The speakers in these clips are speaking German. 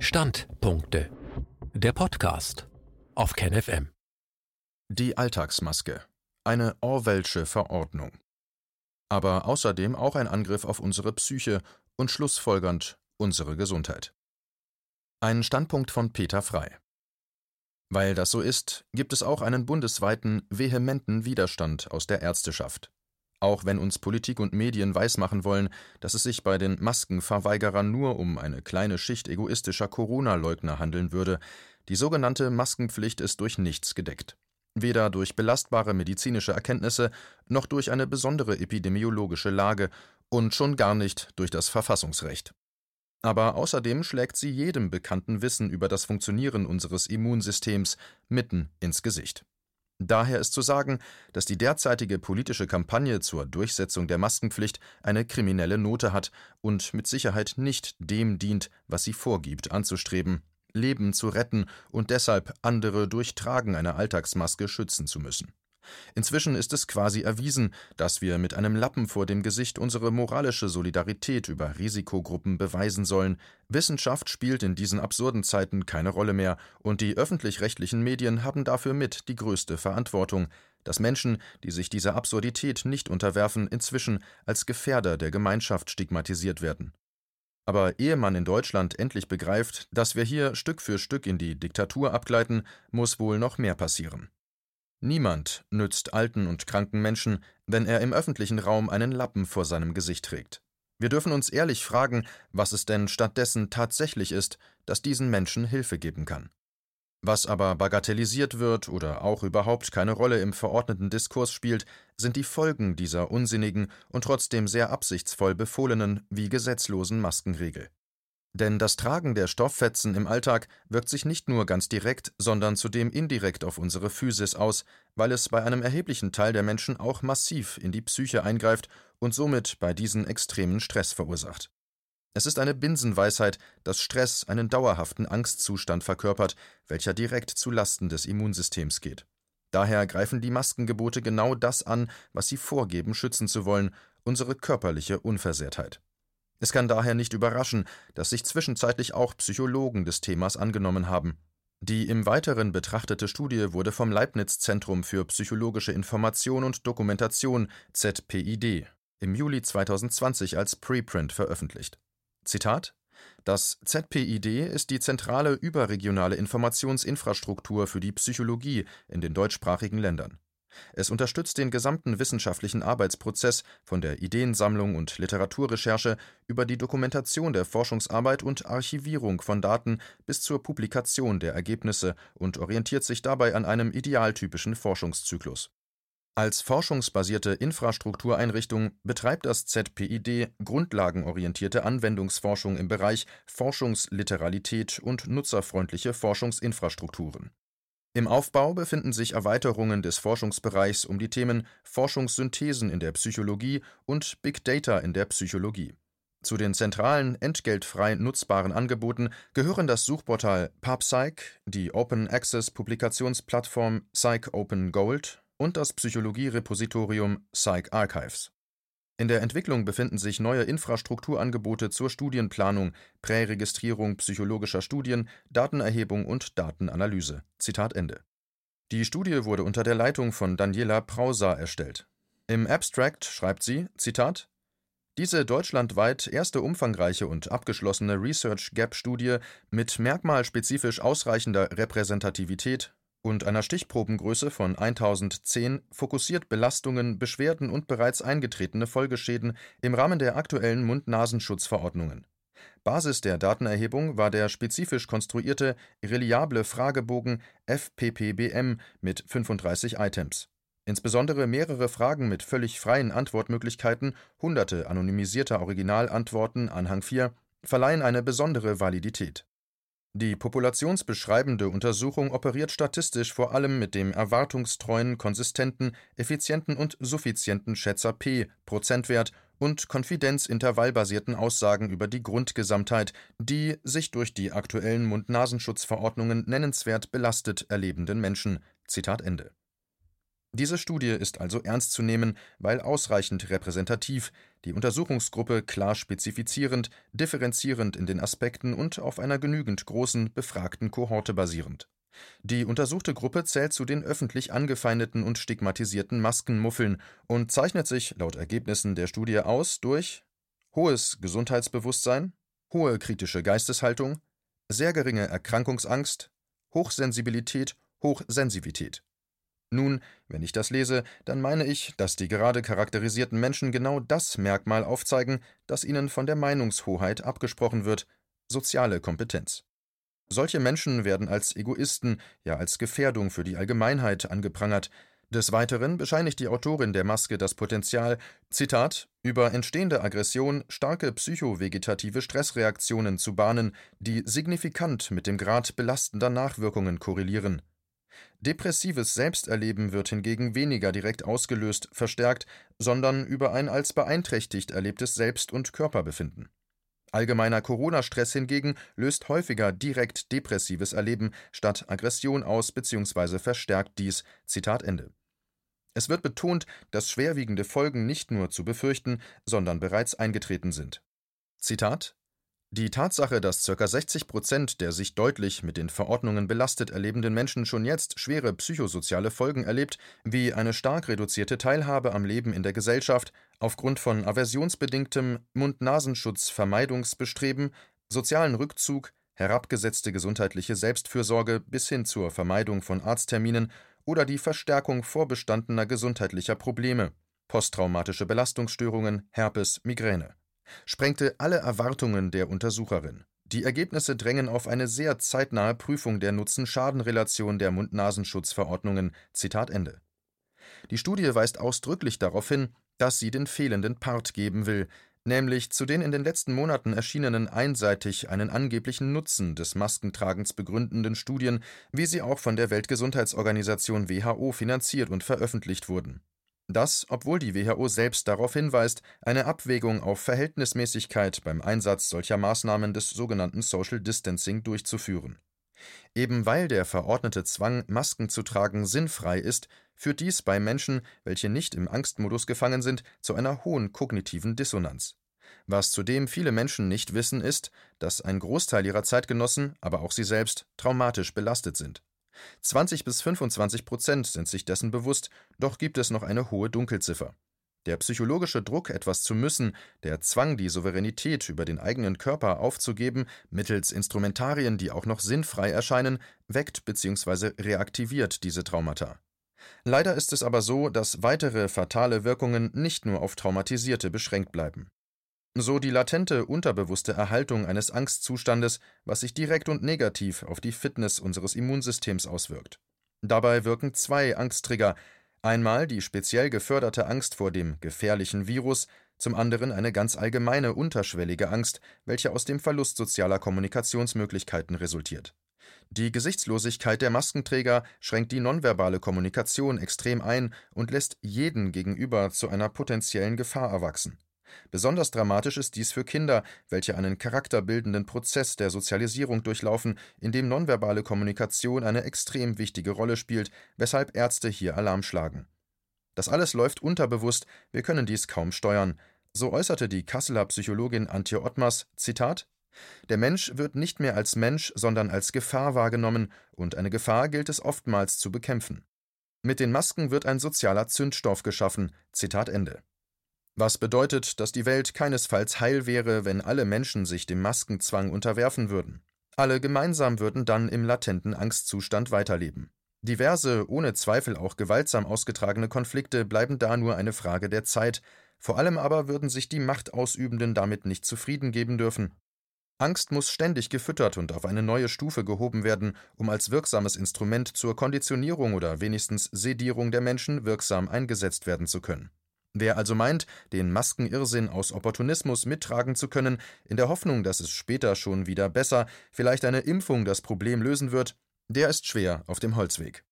Standpunkte. Der Podcast auf KenFM. Die Alltagsmaske. Eine Orwellsche Verordnung. Aber außerdem auch ein Angriff auf unsere Psyche und schlussfolgernd unsere Gesundheit. Ein Standpunkt von Peter Frei. Weil das so ist, gibt es auch einen bundesweiten, vehementen Widerstand aus der Ärzteschaft. Auch wenn uns Politik und Medien weismachen wollen, dass es sich bei den Maskenverweigerern nur um eine kleine Schicht egoistischer Corona-Leugner handeln würde, die sogenannte Maskenpflicht ist durch nichts gedeckt. Weder durch belastbare medizinische Erkenntnisse noch durch eine besondere epidemiologische Lage und schon gar nicht durch das Verfassungsrecht. Aber außerdem schlägt sie jedem bekannten Wissen über das Funktionieren unseres Immunsystems mitten ins Gesicht. Daher ist zu sagen, dass die derzeitige politische Kampagne zur Durchsetzung der Maskenpflicht eine kriminelle Note hat und mit Sicherheit nicht dem dient, was sie vorgibt anzustreben, Leben zu retten und deshalb andere durch Tragen einer Alltagsmaske schützen zu müssen. Inzwischen ist es quasi erwiesen, dass wir mit einem Lappen vor dem Gesicht unsere moralische Solidarität über Risikogruppen beweisen sollen. Wissenschaft spielt in diesen absurden Zeiten keine Rolle mehr, und die öffentlich-rechtlichen Medien haben dafür mit die größte Verantwortung, dass Menschen, die sich dieser Absurdität nicht unterwerfen, inzwischen als Gefährder der Gemeinschaft stigmatisiert werden. Aber ehe man in Deutschland endlich begreift, dass wir hier Stück für Stück in die Diktatur abgleiten, muss wohl noch mehr passieren. Niemand nützt alten und kranken Menschen, wenn er im öffentlichen Raum einen Lappen vor seinem Gesicht trägt. Wir dürfen uns ehrlich fragen, was es denn stattdessen tatsächlich ist, das diesen Menschen Hilfe geben kann. Was aber bagatellisiert wird oder auch überhaupt keine Rolle im verordneten Diskurs spielt, sind die Folgen dieser unsinnigen und trotzdem sehr absichtsvoll befohlenen wie gesetzlosen Maskenregel. Denn das Tragen der Stofffetzen im Alltag wirkt sich nicht nur ganz direkt, sondern zudem indirekt auf unsere Physis aus, weil es bei einem erheblichen Teil der Menschen auch massiv in die Psyche eingreift und somit bei diesen extremen Stress verursacht. Es ist eine Binsenweisheit, dass Stress einen dauerhaften Angstzustand verkörpert, welcher direkt zu Lasten des Immunsystems geht. Daher greifen die Maskengebote genau das an, was sie vorgeben, schützen zu wollen, unsere körperliche Unversehrtheit. Es kann daher nicht überraschen, dass sich zwischenzeitlich auch Psychologen des Themas angenommen haben. Die im Weiteren betrachtete Studie wurde vom Leibniz Zentrum für psychologische Information und Dokumentation ZPID im Juli 2020 als Preprint veröffentlicht. Zitat das ZPID ist die zentrale überregionale Informationsinfrastruktur für die Psychologie in den deutschsprachigen Ländern. Es unterstützt den gesamten wissenschaftlichen Arbeitsprozess von der Ideensammlung und Literaturrecherche über die Dokumentation der Forschungsarbeit und Archivierung von Daten bis zur Publikation der Ergebnisse und orientiert sich dabei an einem idealtypischen Forschungszyklus. Als forschungsbasierte Infrastruktureinrichtung betreibt das ZPID grundlagenorientierte Anwendungsforschung im Bereich Forschungsliteralität und nutzerfreundliche Forschungsinfrastrukturen im Aufbau befinden sich Erweiterungen des Forschungsbereichs um die Themen Forschungssynthesen in der Psychologie und Big Data in der Psychologie. Zu den zentralen, entgeltfrei nutzbaren Angeboten gehören das Suchportal PubPsych, die Open-Access-Publikationsplattform Psych Open Gold und das Psychologie-Repositorium Psych Archives in der Entwicklung befinden sich neue Infrastrukturangebote zur Studienplanung, Präregistrierung psychologischer Studien, Datenerhebung und Datenanalyse. Zitat Ende. Die Studie wurde unter der Leitung von Daniela Prausa erstellt. Im Abstract schreibt sie: Zitat diese deutschlandweit erste umfangreiche und abgeschlossene Research Gap Studie mit merkmalspezifisch ausreichender Repräsentativität und einer Stichprobengröße von 1010 fokussiert Belastungen, Beschwerden und bereits eingetretene Folgeschäden im Rahmen der aktuellen Mund-Nasenschutzverordnungen. Basis der Datenerhebung war der spezifisch konstruierte reliable Fragebogen FPPBM mit 35 Items. Insbesondere mehrere Fragen mit völlig freien Antwortmöglichkeiten, hunderte anonymisierter Originalantworten Anhang 4, verleihen eine besondere Validität die populationsbeschreibende Untersuchung operiert statistisch vor allem mit dem erwartungstreuen, konsistenten, effizienten und suffizienten Schätzer p (Prozentwert) und konfidenzintervallbasierten Aussagen über die Grundgesamtheit, die sich durch die aktuellen Mund-Nasenschutz-Verordnungen nennenswert belastet erlebenden Menschen. Zitat Ende Diese Studie ist also ernst zu nehmen, weil ausreichend repräsentativ, die Untersuchungsgruppe klar spezifizierend, differenzierend in den Aspekten und auf einer genügend großen befragten Kohorte basierend. Die untersuchte Gruppe zählt zu den öffentlich angefeindeten und stigmatisierten Maskenmuffeln und zeichnet sich laut Ergebnissen der Studie aus durch hohes Gesundheitsbewusstsein, hohe kritische Geisteshaltung, sehr geringe Erkrankungsangst, Hochsensibilität, Hochsensivität. Nun, wenn ich das lese, dann meine ich, dass die gerade charakterisierten Menschen genau das Merkmal aufzeigen, das ihnen von der Meinungshoheit abgesprochen wird soziale Kompetenz. Solche Menschen werden als Egoisten, ja als Gefährdung für die Allgemeinheit angeprangert. Des Weiteren bescheinigt die Autorin der Maske das Potenzial, Zitat, über entstehende Aggression starke psychovegetative Stressreaktionen zu bahnen, die signifikant mit dem Grad belastender Nachwirkungen korrelieren. Depressives Selbsterleben wird hingegen weniger direkt ausgelöst, verstärkt, sondern über ein als beeinträchtigt erlebtes Selbst- und Körperbefinden. Allgemeiner Corona-Stress hingegen löst häufiger direkt depressives Erleben statt Aggression aus bzw. verstärkt dies. Zitat Ende. Es wird betont, dass schwerwiegende Folgen nicht nur zu befürchten, sondern bereits eingetreten sind. Zitat die Tatsache, dass ca. 60 Prozent der sich deutlich mit den Verordnungen belastet erlebenden Menschen schon jetzt schwere psychosoziale Folgen erlebt, wie eine stark reduzierte Teilhabe am Leben in der Gesellschaft aufgrund von aversionsbedingtem Mund-Nasenschutz-Vermeidungsbestreben, sozialen Rückzug, herabgesetzte gesundheitliche Selbstfürsorge bis hin zur Vermeidung von Arztterminen oder die Verstärkung vorbestandener gesundheitlicher Probleme, posttraumatische Belastungsstörungen, Herpes, Migräne sprengte alle Erwartungen der Untersucherin. Die Ergebnisse drängen auf eine sehr zeitnahe Prüfung der Nutzen-Schaden-Relation der Mund-Nasenschutz-Verordnungen. Zitat Ende. Die Studie weist ausdrücklich darauf hin, dass sie den fehlenden Part geben will, nämlich zu den in den letzten Monaten erschienenen einseitig einen angeblichen Nutzen des Maskentragens begründenden Studien, wie sie auch von der Weltgesundheitsorganisation WHO finanziert und veröffentlicht wurden dass, obwohl die WHO selbst darauf hinweist, eine Abwägung auf Verhältnismäßigkeit beim Einsatz solcher Maßnahmen des sogenannten Social Distancing durchzuführen. Eben weil der verordnete Zwang, Masken zu tragen, sinnfrei ist, führt dies bei Menschen, welche nicht im Angstmodus gefangen sind, zu einer hohen kognitiven Dissonanz. Was zudem viele Menschen nicht wissen, ist, dass ein Großteil ihrer Zeitgenossen, aber auch sie selbst, traumatisch belastet sind. 20 bis 25 Prozent sind sich dessen bewusst, doch gibt es noch eine hohe Dunkelziffer. Der psychologische Druck, etwas zu müssen, der Zwang, die Souveränität über den eigenen Körper aufzugeben, mittels Instrumentarien, die auch noch sinnfrei erscheinen, weckt bzw. reaktiviert diese Traumata. Leider ist es aber so, dass weitere fatale Wirkungen nicht nur auf Traumatisierte beschränkt bleiben so die latente unterbewusste Erhaltung eines Angstzustandes, was sich direkt und negativ auf die Fitness unseres Immunsystems auswirkt. Dabei wirken zwei Angsttrigger, einmal die speziell geförderte Angst vor dem gefährlichen Virus, zum anderen eine ganz allgemeine unterschwellige Angst, welche aus dem Verlust sozialer Kommunikationsmöglichkeiten resultiert. Die Gesichtslosigkeit der Maskenträger schränkt die nonverbale Kommunikation extrem ein und lässt jeden gegenüber zu einer potenziellen Gefahr erwachsen. Besonders dramatisch ist dies für Kinder, welche einen charakterbildenden Prozess der Sozialisierung durchlaufen, in dem nonverbale Kommunikation eine extrem wichtige Rolle spielt, weshalb Ärzte hier Alarm schlagen. Das alles läuft unterbewusst, wir können dies kaum steuern. So äußerte die Kasseler Psychologin Antje Ottmers: Zitat der Mensch wird nicht mehr als Mensch, sondern als Gefahr wahrgenommen, und eine Gefahr gilt es oftmals zu bekämpfen. Mit den Masken wird ein sozialer Zündstoff geschaffen. Zitat Ende. Was bedeutet, dass die Welt keinesfalls heil wäre, wenn alle Menschen sich dem Maskenzwang unterwerfen würden. Alle gemeinsam würden dann im latenten Angstzustand weiterleben. Diverse, ohne Zweifel auch gewaltsam ausgetragene Konflikte bleiben da nur eine Frage der Zeit, vor allem aber würden sich die Machtausübenden damit nicht zufrieden geben dürfen. Angst muss ständig gefüttert und auf eine neue Stufe gehoben werden, um als wirksames Instrument zur Konditionierung oder wenigstens Sedierung der Menschen wirksam eingesetzt werden zu können. Wer also meint, den Maskenirrsinn aus Opportunismus mittragen zu können, in der Hoffnung, dass es später schon wieder besser, vielleicht eine Impfung das Problem lösen wird, der ist schwer auf dem Holzweg.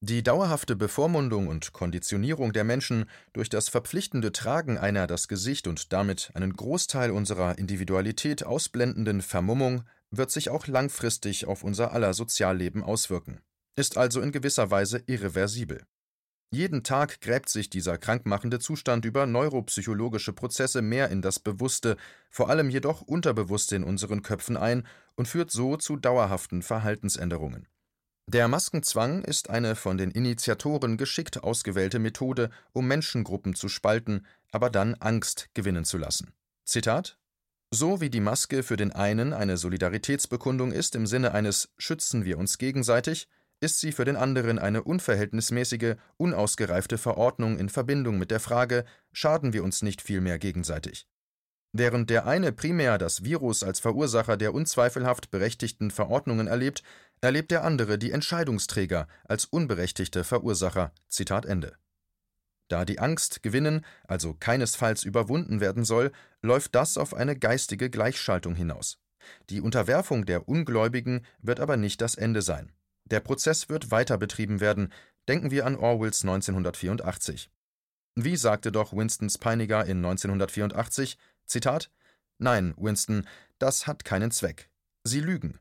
Die dauerhafte Bevormundung und Konditionierung der Menschen durch das verpflichtende Tragen einer das Gesicht und damit einen Großteil unserer Individualität ausblendenden Vermummung wird sich auch langfristig auf unser aller Sozialleben auswirken, ist also in gewisser Weise irreversibel. Jeden Tag gräbt sich dieser krankmachende Zustand über neuropsychologische Prozesse mehr in das Bewusste, vor allem jedoch Unterbewusste in unseren Köpfen ein und führt so zu dauerhaften Verhaltensänderungen. Der Maskenzwang ist eine von den Initiatoren geschickt ausgewählte Methode, um Menschengruppen zu spalten, aber dann Angst gewinnen zu lassen. Zitat so wie die Maske für den einen eine Solidaritätsbekundung ist im Sinne eines Schützen wir uns gegenseitig, ist sie für den anderen eine unverhältnismäßige, unausgereifte Verordnung in Verbindung mit der Frage, schaden wir uns nicht vielmehr gegenseitig? Während der eine primär das Virus als Verursacher der unzweifelhaft berechtigten Verordnungen erlebt, erlebt der andere die Entscheidungsträger als unberechtigte Verursacher. Zitat Ende. Da die Angst gewinnen, also keinesfalls überwunden werden soll, läuft das auf eine geistige Gleichschaltung hinaus. Die Unterwerfung der Ungläubigen wird aber nicht das Ende sein. Der Prozess wird weiter betrieben werden, denken wir an Orwells 1984. Wie sagte doch Winstons Peiniger in 1984, Zitat, Nein, Winston, das hat keinen Zweck. Sie lügen.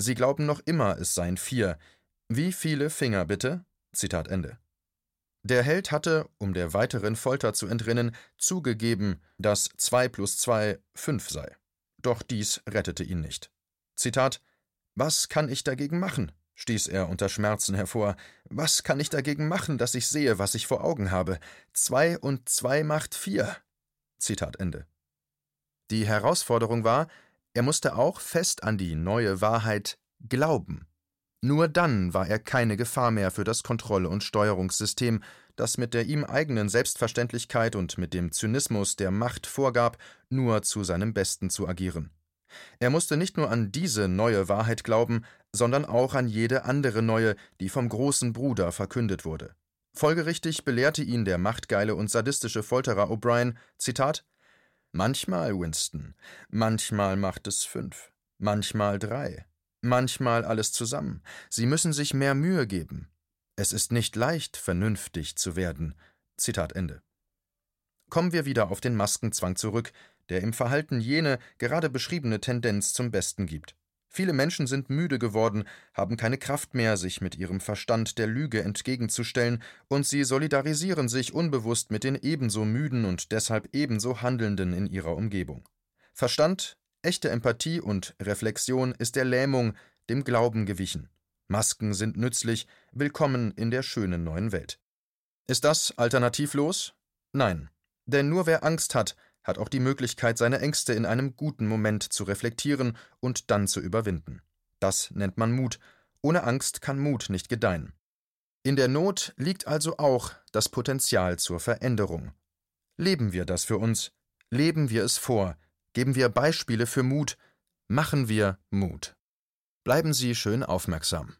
Sie glauben noch immer, es seien vier. Wie viele Finger bitte? Zitat Ende. Der Held hatte, um der weiteren Folter zu entrinnen, zugegeben, dass zwei plus zwei fünf sei. Doch dies rettete ihn nicht. Zitat Was kann ich dagegen machen? Stieß er unter Schmerzen hervor. Was kann ich dagegen machen, dass ich sehe, was ich vor Augen habe? Zwei und zwei macht vier. Zitat Ende. Die Herausforderung war, er musste auch fest an die neue Wahrheit glauben. Nur dann war er keine Gefahr mehr für das Kontrolle- und Steuerungssystem, das mit der ihm eigenen Selbstverständlichkeit und mit dem Zynismus der Macht vorgab, nur zu seinem Besten zu agieren. Er musste nicht nur an diese neue Wahrheit glauben, sondern auch an jede andere neue, die vom großen Bruder verkündet wurde. Folgerichtig belehrte ihn der machtgeile und sadistische Folterer O'Brien, Zitat, Manchmal, Winston, manchmal macht es fünf, manchmal drei, manchmal alles zusammen. Sie müssen sich mehr Mühe geben. Es ist nicht leicht, vernünftig zu werden. Zitat Ende. Kommen wir wieder auf den Maskenzwang zurück, der im Verhalten jene gerade beschriebene Tendenz zum Besten gibt. Viele Menschen sind müde geworden, haben keine Kraft mehr, sich mit ihrem Verstand der Lüge entgegenzustellen, und sie solidarisieren sich unbewusst mit den ebenso müden und deshalb ebenso Handelnden in ihrer Umgebung. Verstand, echte Empathie und Reflexion ist der Lähmung, dem Glauben gewichen. Masken sind nützlich, willkommen in der schönen neuen Welt. Ist das alternativlos? Nein. Denn nur wer Angst hat, hat auch die Möglichkeit, seine Ängste in einem guten Moment zu reflektieren und dann zu überwinden. Das nennt man Mut. Ohne Angst kann Mut nicht gedeihen. In der Not liegt also auch das Potenzial zur Veränderung. Leben wir das für uns, leben wir es vor, geben wir Beispiele für Mut, machen wir Mut. Bleiben Sie schön aufmerksam.